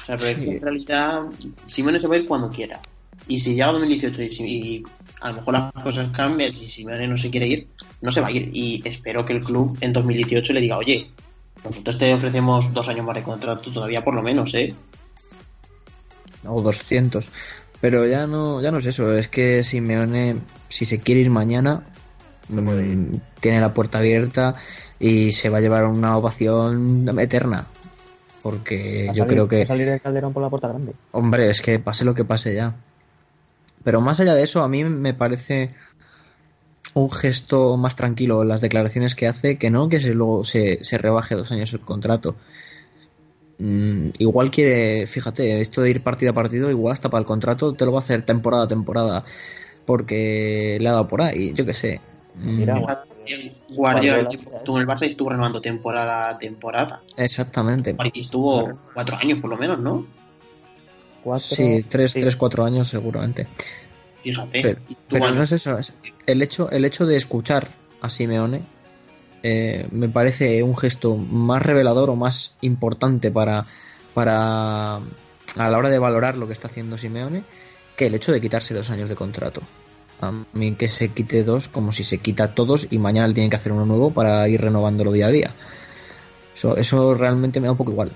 O sea, pero es que Sí. en realidad Simeone se va a ir cuando quiera. Y si llega 2018 y, si- y a lo mejor las cosas cambian, si Simeone no se quiere ir, no se va a ir. Y espero que el club en 2018 le diga, oye, nosotros te ofrecemos dos años más de contrato todavía por lo menos, ¿eh? o 200. Pero ya no, ya no es eso, es que Simeone, si se quiere ir mañana, mm, tiene la puerta abierta y se va a llevar una ovación eterna. Porque yo salir- creo que, salir el calderón por la puerta grande. hombre, es que pase lo que pase ya. Pero más allá de eso, a mí me parece un gesto más tranquilo en las declaraciones que hace que no que se luego se, se rebaje dos años el contrato. Mm, igual quiere, fíjate, esto de ir partido a partido, igual hasta para el contrato te lo va a hacer temporada a temporada porque le ha dado por ahí, yo qué sé. Mm, Mira, Guardiola Guardiola, estuvo en el Barça y estuvo renovando temporada a temporada. exactamente. Y estuvo cuatro años por lo menos, ¿no? cuatro, Sí, tres, sí. tres, cuatro años seguramente. Fíjate. Pero, no es eso, es el hecho, el hecho de escuchar a Simeone eh, me parece un gesto más revelador o más importante para, para a la hora de valorar lo que está haciendo Simeone que el hecho de quitarse dos años de contrato. A mí que se quite dos como si se quita todos y mañana le tienen que hacer uno nuevo para ir renovándolo día a día. Eso, eso realmente me da un poco igual.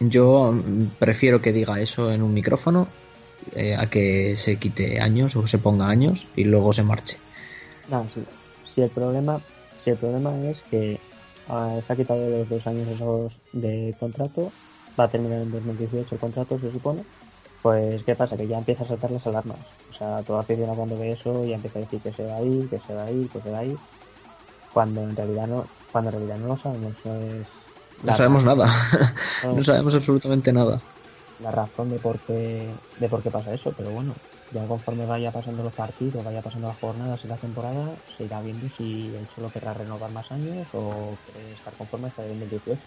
Yo prefiero que diga eso en un micrófono eh, a que se quite años o se ponga años y luego se marche. No. Si el problema, si el problema es que ah, se ha quitado los dos años esos de contrato, va a terminar en 2018 el contrato, se supone. Pues, ¿qué pasa? Que ya empieza a saltar las alarmas. O sea, toda afición cuando ve eso ya empieza a decir que se va a ir, que se va a ir, que se va a ir. Cuando en realidad no, cuando en realidad no lo sabemos, no es. No sabemos nada. no sabemos absolutamente nada. La razón de por qué, de por qué pasa eso, pero bueno, ya conforme vaya pasando los partidos, vaya pasando las jornadas y la temporada, se irá viendo si él solo querrá renovar más años o estar conforme hasta el 2018.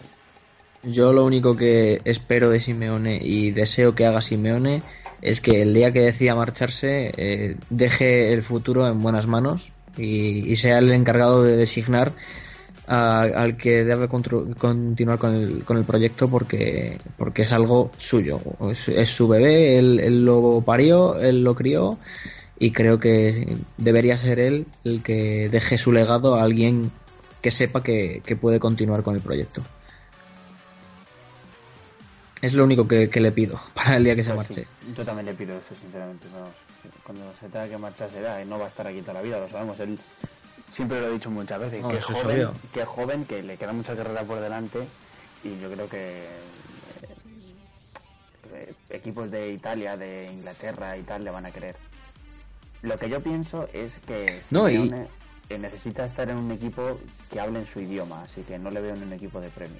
Yo lo único que espero de Simeone y deseo que haga Simeone es que el día que decida marcharse eh, deje el futuro en buenas manos y, sea el encargado de designar a- al que debe continuar con el, con el proyecto porque, porque es algo suyo. Es, es su bebé, él, él lo parió, él lo crió y creo que debería ser él el que deje su legado a alguien que sepa que, que puede continuar con el proyecto. Es lo único que, que le pido para el día que se Pues marche. sí, yo también le pido eso, sinceramente. vamos. Cuando se tenga que marchar será, y no va a estar aquí toda la vida, lo sabemos. Él siempre lo he dicho muchas veces, No, que, es joven, que joven, que le queda mucha carrera por delante y yo creo que eh, equipos de Italia, de Inglaterra y tal le van a querer. Lo que yo pienso es que No, y- necesita estar en un equipo que hable en su idioma, así que no le veo en un equipo de premio.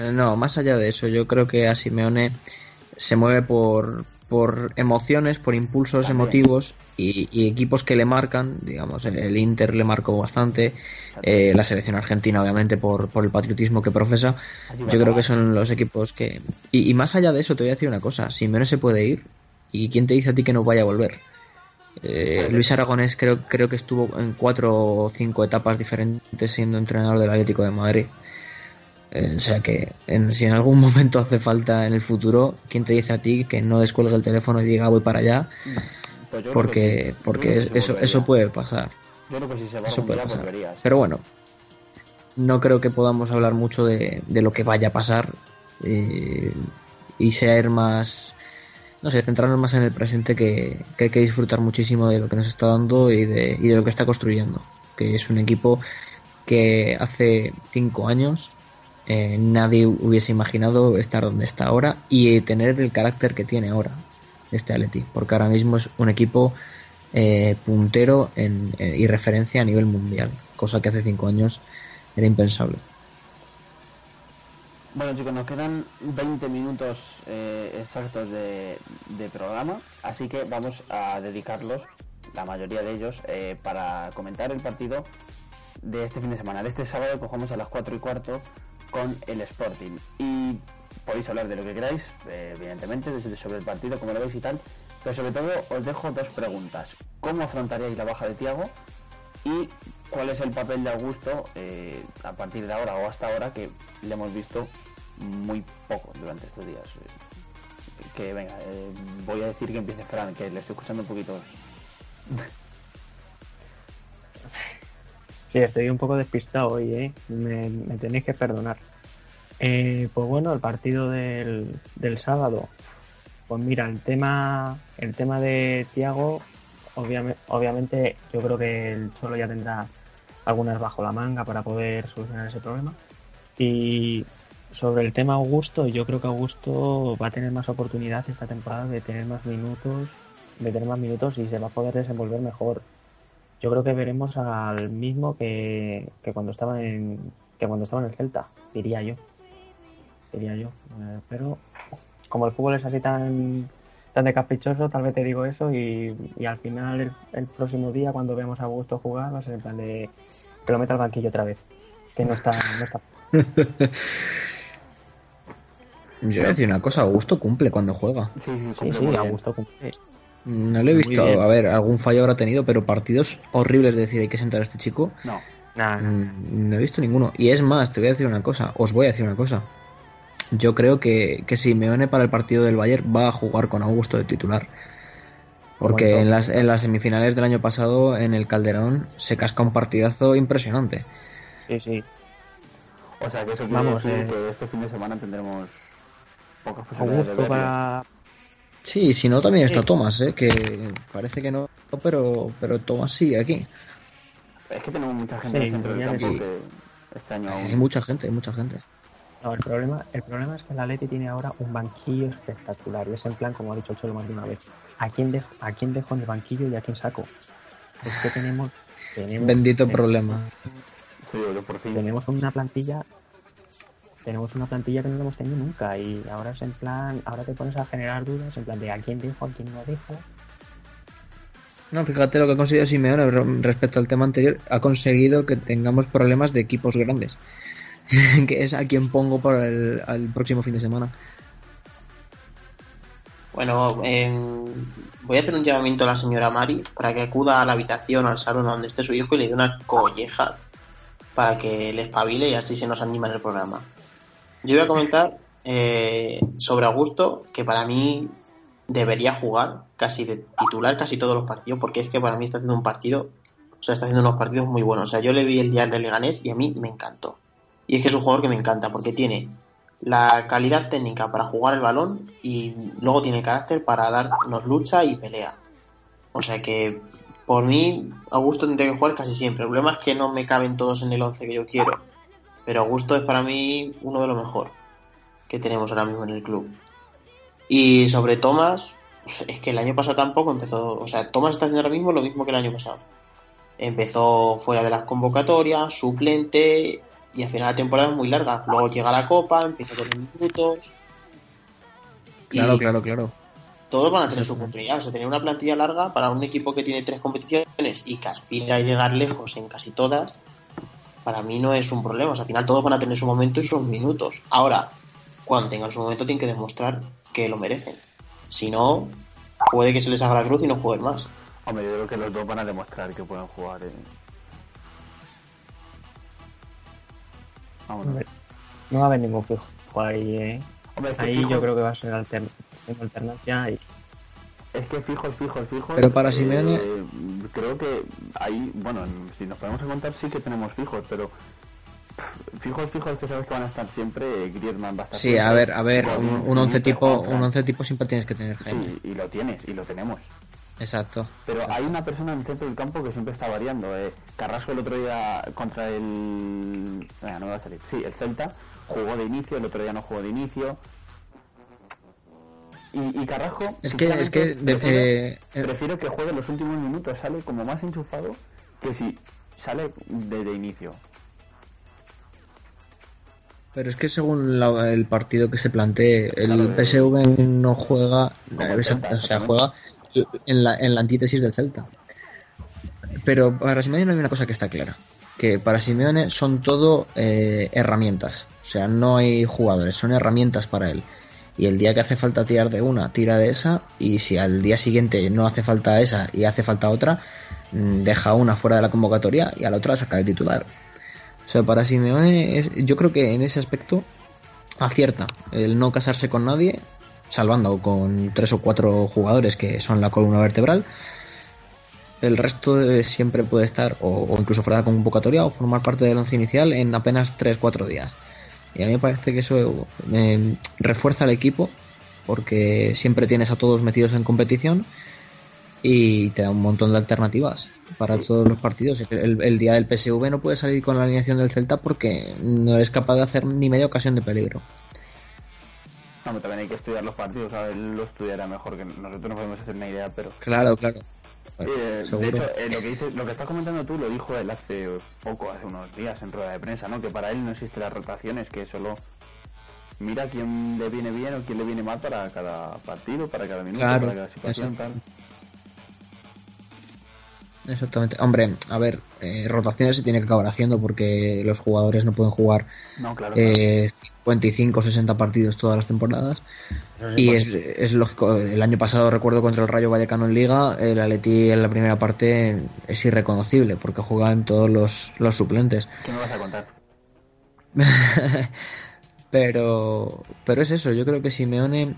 Eh, No, más allá de eso, yo creo que a Simeone se mueve por, por emociones, por impulsos También. emotivos y, y equipos que le marcan, digamos, el, el Inter le marcó bastante, eh, la selección argentina obviamente por, por el patriotismo que profesa, yo creo que son los equipos que... Y, y más allá de eso te voy a decir una cosa, Simeone se puede ir y ¿quién te dice a ti que no vaya a volver? Eh, Luis Aragonés creo, creo que estuvo en cuatro o cinco etapas diferentes siendo entrenador del Atlético de Madrid. Eh, o sea que en- si en algún momento hace falta en el futuro, ¿quién te dice a ti que no descuelgue el teléfono y diga voy para allá? Pues Porque, sí. Porque sí eso, eso puede pasar. Yo creo que si se va Eso puede pasar. volvería. sí. Pero bueno, no creo que podamos hablar mucho de, de lo que vaya a pasar eh, y ser más, no sé, centrarnos más en el presente que, que hay que disfrutar muchísimo de lo que nos está dando y de, y de lo que está construyendo. Que es un equipo que hace cinco años eh, nadie hubiese imaginado estar donde está ahora y tener el carácter que tiene ahora este Atleti, porque ahora mismo es un equipo eh, puntero en, eh, y referencia a nivel mundial, cosa que hace cinco años era impensable. Bueno chicos, nos quedan 20 minutos exactos de, programa, así que vamos a dedicarlos, la mayoría de ellos, para comentar el partido de este fin de semana. De este sábado cogemos a las 4 y cuarto con el Sporting. Y podéis hablar de lo que queráis, eh, evidentemente, desde sobre el partido, como lo veis y tal, pero sobre todo os dejo dos preguntas. ¿Cómo afrontaríais la baja de Tiago? y cuál es el papel de Augusto eh, a partir de ahora o hasta ahora que le hemos visto muy poco durante estos días. Eh, Que venga, voy a decir que empiece Fran, que le estoy escuchando un poquito. Sí, estoy un poco despistado hoy, ¿eh? Me, tenéis que perdonar. Eh, pues bueno, el partido del, del sábado. Pues mira, el tema, el tema de Tiago, obviamente, obviamente yo creo que el Cholo ya tendrá algunas bajo la manga para poder solucionar ese problema. Y sobre el tema Augusto, yo creo que Augusto va a tener más oportunidad esta temporada de tener más minutos, de tener más minutos y se va a poder desenvolver mejor yo creo que veremos al mismo que, que cuando estaba en que cuando estaba en el Celta, diría yo. Diría yo. Eh, pero como el fútbol es así tan tan de caprichoso, tal vez te digo eso y, y al final el, el próximo día cuando veamos a Augusto jugar va a ser en plan de que lo meta al banquillo otra vez. Que no está, no está. Yo voy a decir una cosa, Augusto cumple cuando juega. Sí, sí, Sí, sí, Augusto cumple. No lo he visto, a ver, algún fallo habrá tenido, pero partidos horribles de decir hay que sentar a este chico. No. Mm, no he visto ninguno. Y es más, te voy a decir una cosa, os voy a decir una cosa. Yo creo que, que Simeone para el partido del Bayern va a jugar con Augusto de titular. Porque en las, en las semifinales del año pasado, en el Calderón, se casca un partidazo impresionante. Sí, sí. O sea, que eso quiere Vamos, decir eh. que este fin de semana tendremos pocas posibilidades de Augusto verlo. para. Sí, si no, también está Sí. Thomas, ¿eh? que parece que no, pero, pero Thomas sigue aquí. Es que tenemos mucha gente Sí, en el centro del campo que este año aún... Hay mucha gente, hay mucha gente. No, el problema, el problema es que el Atleti tiene ahora un banquillo espectacular. Y es en plan, como ha dicho el Cholo más de una vez. ¿A quién, dejo, ¿A quién dejo en el banquillo y a quién saco? Es que tenemos. tenemos Bendito tenemos- problema. Sí, por fin. Tenemos una plantilla. Tenemos una plantilla que no la hemos tenido nunca. Y ahora es en plan. Ahora te pones a generar dudas en plan de a quién dejo, a quién no dejo. No, fíjate lo que ha conseguido Simeone re- respecto al tema anterior. Ha conseguido que tengamos problemas de equipos grandes. que es a quien pongo para el al próximo fin de semana. Bueno, voy a hacer un llamamiento a la señora Mari para que acuda a la habitación, al salón donde esté su hijo y le dé una colleja para que le espabile y así se nos anima en el programa. Yo voy a comentar eh, sobre Augusto, que para mí debería jugar casi de titular casi todos los partidos, porque es que para mí está haciendo un partido, o sea, está haciendo unos partidos muy buenos. O sea, yo le vi el día del Leganés y a mí me encantó. Y es que es un jugador que me encanta porque tiene la calidad técnica para jugar el balón y luego tiene carácter para darnos lucha y pelea. O sea que por mí Augusto tendría que jugar casi siempre. El problema es que no me caben todos en el 11 que yo quiero. Pero Augusto es para mí uno de los mejor que tenemos ahora mismo en el club. Y sobre Tomás, es que el año pasado tampoco empezó. O sea, Tomás está haciendo ahora mismo lo mismo que el año pasado. Empezó fuera de las convocatorias, suplente, y al final la temporada es muy larga. Luego llega la Copa, empieza con los minutos. Claro, claro, claro. todos van a tener su oportunidad. O sea, tener una plantilla larga para un equipo que tiene tres competiciones y que aspira a llegar lejos en casi todas, para mí no es un problema. O sea, al final todos van a tener su momento y sus minutos. Ahora, cuando tengan su momento, tienen que demostrar que lo merecen. Si no, puede que se les haga la cruz y no jueguen más. Hombre, yo creo que los dos van a demostrar que pueden jugar. eh. Vámonos. Hombre, No va a haber ningún fijo ahí, ¿eh? Hombre, Ahí fijo- yo creo que va a ser altern alternancia y Es que fijos, fijos, fijos. Pero para Simeone- eh, creo que ahí, bueno, en- si nos ponemos a contar, sí que tenemos fijos, pero. pff, Fijos, fijos que sabes que van a estar siempre. eh, Griezmann va a estar Sí, siempre, a ver, a ver, un, un once tipo, un once tipo siempre tienes que tener. Sí, y lo tienes, y lo tenemos. Exacto. Pero hay una persona en el centro del campo que siempre está variando. Eh. Carrasco el otro día contra el. Venga, no me va a salir. Sí, el Celta jugó de inicio, el otro día no jugó de inicio. Y, y Carrasco. Es que, es que, sinceramente, de- prefiero, eh, eh, prefiero que juegue los últimos minutos. Sale como más enchufado que si sale de, de inicio. pero es que según la- el partido que se plantee, el Claro, eh, PSV no juega, o sea, Celta, o sea, exactamente. juega en la, en la antítesis del Celta. Pero para Simeone hay una cosa que está clara, que para Simeone son todo eh, herramientas, o sea, no hay jugadores, son herramientas para él. Y el día que hace falta tirar de una, tira de esa, y si al día siguiente no hace falta esa y hace falta otra, mm, deja una fuera de la convocatoria y a la otra saca de titular. O sea, para Simeone, yo creo que en ese aspecto acierta el no casarse con nadie, salvando con tres o cuatro jugadores que son la columna vertebral. El resto siempre puede estar o, o incluso fuera de la convocatoria o formar parte del once inicial en apenas 3-4 días. Y a mí me parece que eso eh, refuerza al equipo porque siempre tienes a todos metidos en competición y te da un montón de alternativas para todos los partidos. El, el día del PSV no puedes salir con la alineación del Celta porque no eres capaz de hacer ni media ocasión de peligro. No, pero también hay que estudiar los partidos. ¿sabes? Él lo estudiará mejor que nosotros. No podemos hacer una idea, pero. Claro, claro. Eh, de hecho, eh, lo que dice, lo que estás comentando tú lo dijo él hace poco, hace unos días en rueda de prensa, ¿no? Que para él no existen las rotaciones, que solo mira quién le viene bien o quién le viene mal para cada partido, para cada minuto, Claro, para cada situación, tal. Exactamente. Hombre, a ver, eh, rotaciones se tiene que acabar haciendo porque los jugadores no pueden jugar No, claro. eh, 55 o 60 partidos todas las temporadas. Y es, es lógico, el año pasado recuerdo contra el Rayo Vallecano en Liga, el Atleti en la primera parte es irreconocible porque juegan todos los, los suplentes. ¿Qué me vas a contar? pero, pero es eso, yo creo que Simeone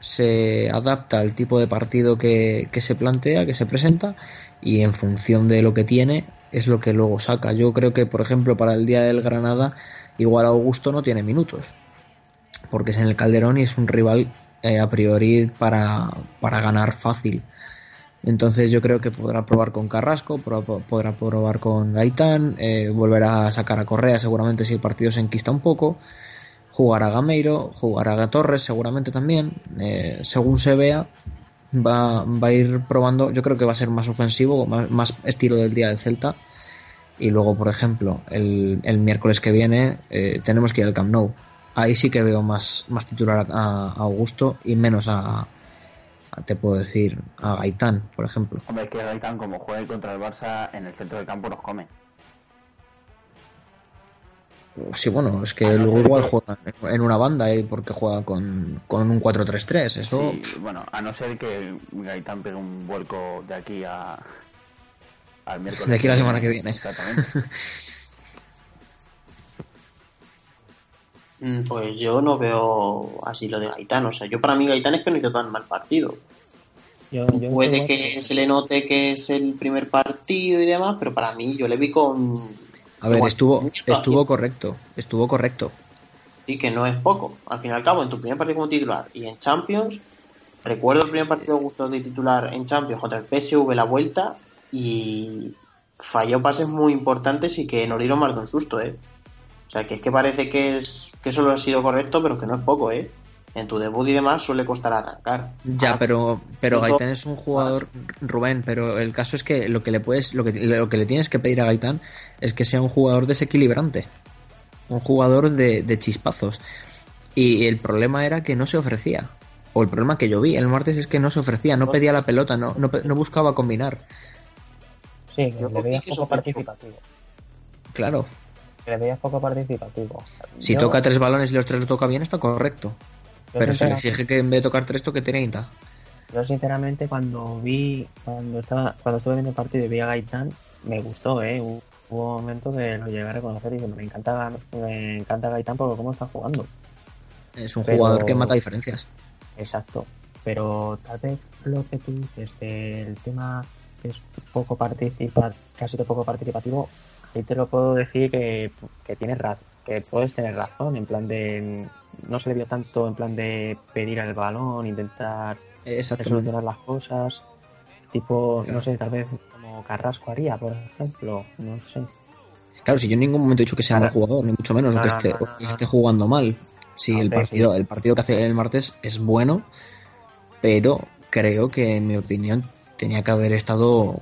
se adapta al tipo de partido que, que se plantea, que se presenta, y en función de lo que tiene es lo que luego saca. Yo creo que, por ejemplo, para el día del Granada, igual Augusto no tiene minutos, porque es en el Calderón y es un rival eh, a priori para, para ganar fácil. Entonces yo creo que podrá probar con Carrasco, podrá probar con Gaitán, eh, volverá a sacar a Correa seguramente si el partido se enquista un poco, jugar a Gameiro, jugar a Torres seguramente también, eh, según se vea va, va a ir probando, yo creo que va a ser más ofensivo, más, más estilo del día del Celta y luego por ejemplo el, el miércoles que viene eh, tenemos que ir al Camp Nou, ahí sí que veo más, más titular a, a Augusto y menos a, a- te puedo decir, a Gaitán, por ejemplo. Hombre, es que Gaitán, como juegue contra el Barça, en el centro del campo nos come. Sí, bueno, es que luego ser igual que- juega en una banda ¿eh? porque juega con, con un 4-3-3. Eso, Sí, bueno, a no ser que Gaitán pegue un vuelco de aquí a al miércoles. De aquí a la semana que viene. Exactamente. Mm, Pues yo no veo así lo de Gaitán. O sea, yo para mí Gaitán es que no hizo tan mal partido. Yo, yo Puede que se le note que es el primer partido y demás, pero para mí yo le vi con... a ver, estuvo, estuvo correcto, estuvo correcto. Sí, que no es poco. Al fin y al cabo, en tu primer partido como titular y en Champions, recuerdo el primer partido de Gusto de titular en Champions contra el PSV la vuelta y falló pases muy importantes y que más de un susto, ¿eh? O sea, que es que parece que, es, que solo ha sido correcto, pero que no es poco, ¿eh? En tu debut y demás suele costar arrancar. Ya, Ah, pero, pero Gaitán es un jugador, Rubén, pero el caso es que lo que le puedes, lo que, lo que le tienes que pedir a Gaitán es que sea un jugador desequilibrante, un jugador de, de chispazos. Y el problema era que no se ofrecía. O el problema que yo vi el martes es que no se ofrecía, no pedía la pelota, no, no, no buscaba combinar. Sí, que Yo le veías vi que poco participativo. Claro, Que le veías poco participativo. si Yo- toca tres balones y los tres lo toca bien, está correcto. yo Pero se le exige que en vez de tocar tres toque 30. Yo sinceramente cuando vi, cuando estaba, cuando estuve viendo el partido y vi a Gaitán, me gustó, eh. Hubo hubo momentos que lo llegué a reconocer y dije, me encanta, me encanta Gaitán porque cómo está jugando. Es un Pero- jugador que mata diferencias. Exacto. Pero tal vez lo que tú dices del tema que es poco participa, que ha sido poco participativo, ahí te lo puedo decir que, que tienes razón, que puedes tener razón, en plan de no se le vio tanto en plan de pedir el balón, intentar solucionar las cosas, tipo, no sé, tal vez como Carrasco haría, por ejemplo, no sé. Claro, si yo en ningún momento he dicho que sea mal jugador, ni mucho menos, que esté, no, o no, que no. esté jugando mal. Sí, el partido, sí. el partido que hace el martes es bueno, pero creo que en mi opinión tenía que haber estado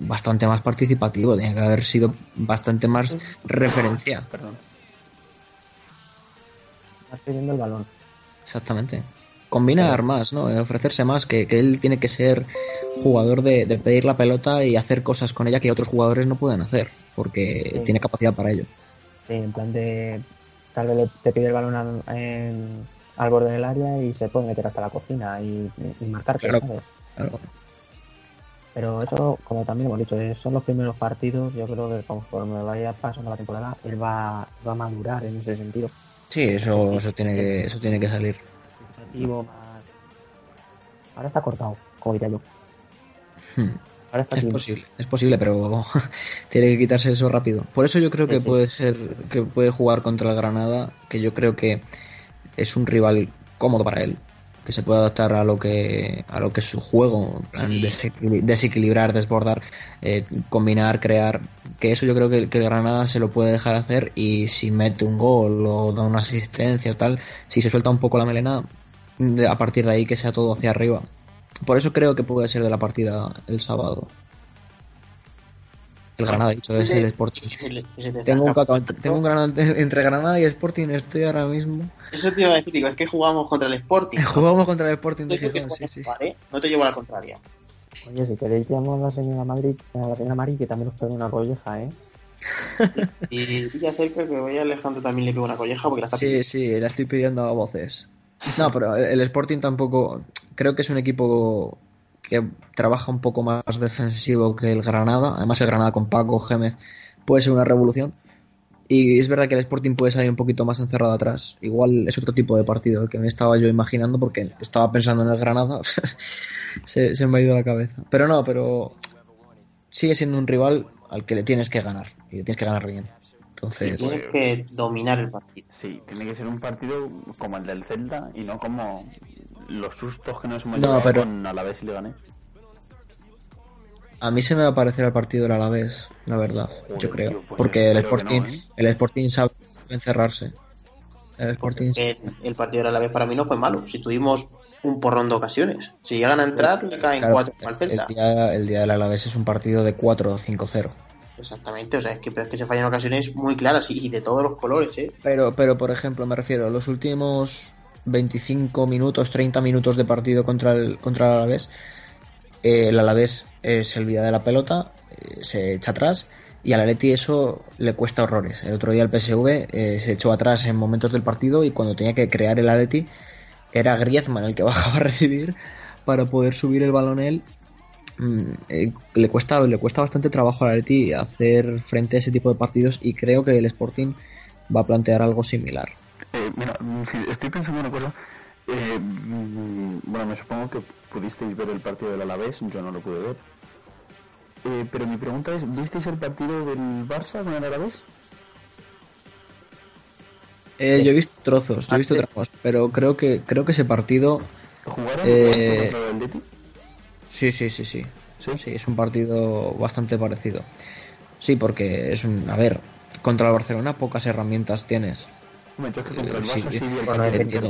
bastante más participativo, tenía que haber sido bastante más referencia. Perdón. Estás pidiendo el balón. Exactamente. Combinar más, ¿no? Ofrecerse más, que, que él tiene que ser jugador de, de pedir la pelota y hacer cosas con ella que otros jugadores no pueden hacer, porque Sí. tiene capacidad para ello. Sí, en plan de tal vez le- te pide el balón al, en- al borde del área y se puede meter hasta la cocina y, y marcarte, Claro. Claro. Pero eso, como también hemos dicho, eh, son los primeros partidos. Yo creo que conforme vaya pasando la temporada, él va, va a madurar en ese sentido. Sí, eso, eso tiene que, eso tiene que salir. Ahora está cortado, como diría yo. Hmm. Ahora está Es posible, es posible, pero tiene que quitarse eso rápido. Por eso yo creo que Sí, sí. puede ser, que puede jugar contra el Granada, que yo creo que es un rival cómodo para él, que se puede adaptar a lo que, a lo que es su juego, desequilibrar, desbordar, eh, combinar, crear, que eso yo creo que, Granada se lo puede dejar hacer y si mete un gol o da una asistencia o tal, si se suelta un poco la melena, a partir de ahí que sea todo hacia arriba. Por eso creo que puede ser de la partida el sábado. El Granada, dicho, es el Sporting. Tengo un, cacao entre, tengo un Granada, entre Granada y Sporting, estoy ahora mismo. Eso te iba a decir, digo, es que jugamos contra el Sporting. Jugamos contra el Sporting de creo que Gijón, sí, sí. ¿eh? No te llevo a la contraria. Oye, si queréis llamar a la señora Madrid, a la señora Mari, que también nos pone una colleja, ¿eh? Y dile a cerca que voy a Alejandro también le pego una colleja porque la está Sí, sí, la estoy pidiendo a voces. No, pero el Sporting tampoco. Creo que es un equipo que trabaja un poco más defensivo que el Granada. Además, el Granada con Paco Gémez puede ser una revolución. Y es verdad que el Sporting puede salir un poquito más encerrado atrás. Igual es otro tipo de partido el que me estaba yo imaginando porque estaba pensando en el Granada. se, se me ha ido la cabeza. Pero no, pero sigue siendo un rival al que le tienes que ganar. Y le tienes que ganar bien. Entonces, Tienes que dominar el partido. Sí, tiene que ser un partido como el del Celta y no como los sustos que nos hemos No, llevado pero- con Alavés y Leganés. a mí se me va a parecer al partido del Alavés, la verdad. Joder, yo creo. tío, pues porque el Sporting, no, ¿eh? el Sporting sabe encerrarse. El Sporting. El, el partido de la vez para mí no fue malo. Si tuvimos un porrón de ocasiones. Si llegan a entrar, le caen Claro, cuatro al el, Celta. día, el día del Alavés es un partido de 4 o 5-0. Exactamente, o sea, es que, pero es que se fallan ocasiones muy claras y, y de todos los colores, ¿eh? Pero, pero, por ejemplo, me refiero a los últimos 25 minutos, 30 minutos de partido contra el, contra el Alavés. eh, el Alavés eh, se olvida de la pelota, eh, se echa atrás y al Atleti eso le cuesta horrores. El otro día el PSV se echó atrás en momentos del partido y cuando tenía que crear el Atleti era Griezmann el que bajaba a recibir para poder subir el balón él. Mm, le cuesta le cuesta bastante trabajo al Atleti hacer frente a ese tipo de partidos y creo que el Sporting va a plantear algo similar. Mira, mm, estoy pensando una cosa. Eh, mm, bueno, me supongo que pudisteis ver el partido del Alavés, yo no lo pude ver. Eh, pero mi pregunta es, ¿visteis el partido del Barça con el Alavés? Eh, yo he visto trozos, yo he visto trozos, pero creo que creo que ese partido ¿Jugaron Eh, contra el Atleti? sí, sí, sí, sí. Sí. Sí, es un partido bastante parecido. Sí, porque es un, a ver, contra el Barcelona pocas herramientas tienes. Que el Eh, Barça sí, el bueno, decir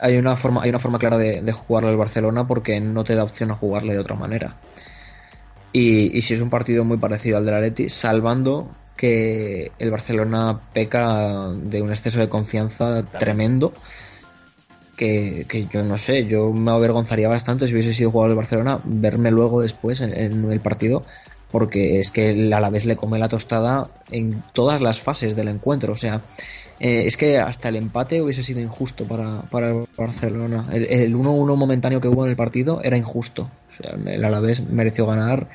hay, una forma hay una forma clara de, de jugarle al Barcelona porque no te da opción a jugarle de otra manera. Y, y sí es un partido muy parecido al del Atleti, salvando que el Barcelona peca de un exceso de confianza tremendo. Que, que yo no sé, yo me avergonzaría bastante si hubiese sido jugador del Barcelona verme luego después en, en el partido, porque es que el Alavés le come la tostada en todas las fases del encuentro. O sea, eh, es que hasta el empate hubiese sido injusto para, para el Barcelona. El, el 1-1 momentáneo que hubo en el partido era injusto. O sea, el Alavés mereció ganar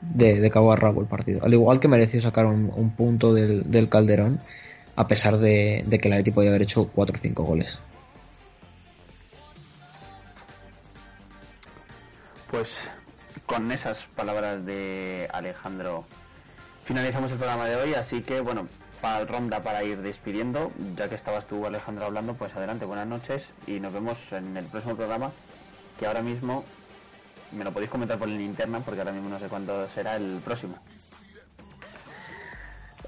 de, cabo a rabo el partido. Al igual que mereció sacar un, un punto del, del Calderón, a pesar de, de que el Atleti podía haber hecho 4 o 5 goles. Pues con esas palabras de Alejandro finalizamos el programa de hoy, así que bueno, para ronda para ir despidiendo, ya que estabas tú Alejandro hablando, pues adelante, buenas noches y nos vemos en el próximo programa, que ahora mismo me lo podéis comentar por la interna porque ahora mismo no sé cuándo será el próximo.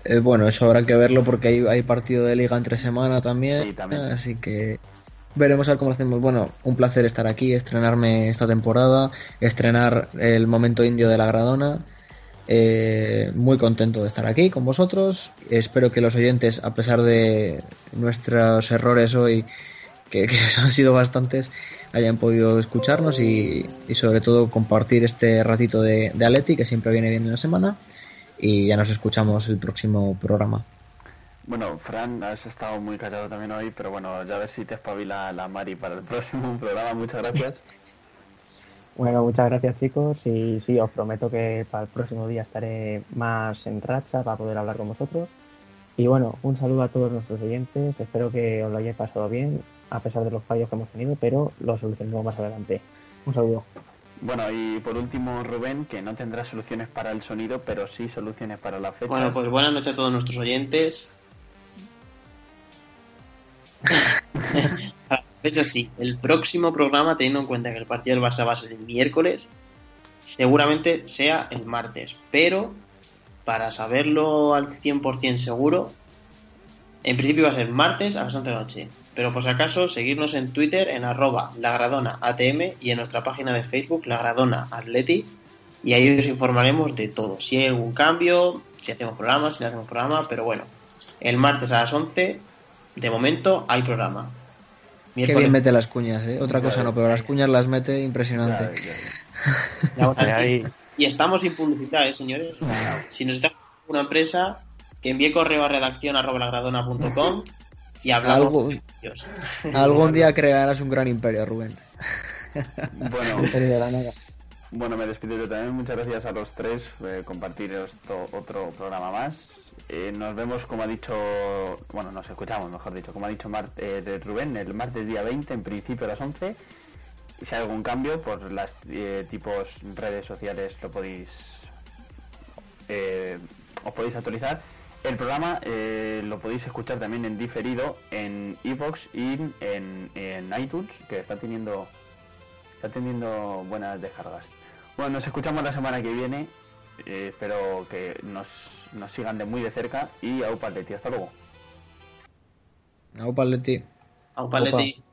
Eh, bueno, eso habrá que verlo porque hay, hay partido de liga entre semana también, Sí, también. Así que veremos a ver cómo lo hacemos. Bueno, un placer estar aquí, estrenarme esta temporada, estrenar el momento indio de la Gradona. Eh, muy contento de estar aquí con vosotros. Espero que los oyentes, a pesar de nuestros errores hoy, que, que han sido bastantes, hayan podido escucharnos y, y sobre todo compartir este ratito de, de Aleti, que siempre viene bien en la semana. Y ya nos escuchamos el próximo programa. Bueno, Fran, has estado muy callado también hoy, pero bueno, ya a ver si te espabila la Mari para el próximo programa. Muchas gracias. Bueno, muchas gracias chicos y sí, os prometo que para el próximo día estaré más en racha para poder hablar con vosotros. Y bueno, un saludo a todos nuestros oyentes, espero que os lo hayáis pasado bien a pesar de los fallos que hemos tenido, pero lo solucionaremos más adelante. Un saludo. Bueno, y por último, Rubén, que no tendrá soluciones para el sonido, pero sí soluciones para la fecha. Bueno, pues buenas noches a todos nuestros oyentes. Hecho, sí, el próximo programa, teniendo en cuenta que el partido del Barça va a ser el miércoles, seguramente sea el martes. Pero, para saberlo al 100% seguro, en principio va a ser martes a las 11 de la noche. Pero por si acaso, seguirnos en Twitter en arroba lagradonatm y en nuestra página de Facebook, Lagradona Atleti, y ahí os informaremos de todo. Si hay algún cambio, si hacemos programa, si no hacemos programa, pero bueno, el martes a las 11, de momento hay programa. Qué bien mete las cuñas, ¿eh? Otra Ya cosa no, pero las cuñas las mete impresionante. Ya, ya. Y estamos sin publicidad, ¿eh, señores? Si nos está una empresa, que envíe correo a redacción com y hablamos Algo- Algún día crearás un gran imperio, Rubén. Bueno, de la nada. Bueno, me despido yo también. Muchas gracias a los tres eh, compartir otro programa más. Eh, nos vemos, como ha dicho, bueno, nos escuchamos, mejor dicho, como ha dicho eh, Rubén, el martes día 20, en principio a las 11. Y si hay algún cambio, por las tipos redes sociales lo podéis os podéis actualizar. El programa lo podéis escuchar también en diferido en iVoox y en, en iTunes, que está teniendo está teniendo buenas descargas. Bueno, nos escuchamos la semana que viene. eh, espero que nos, nos sigan de muy de cerca y a Leti. Hasta luego. Au, Paletti. A un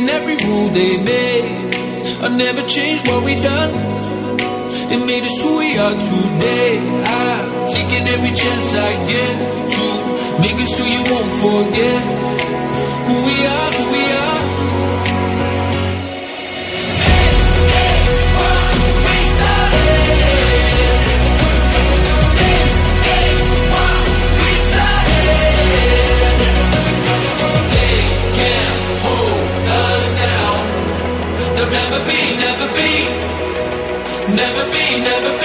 breaking every rule they made. I never changed what we done. It made us who we are today. I'm taking every chance I get to make us who you won't forget. Who we are, who we are. Never be, never be, never be, never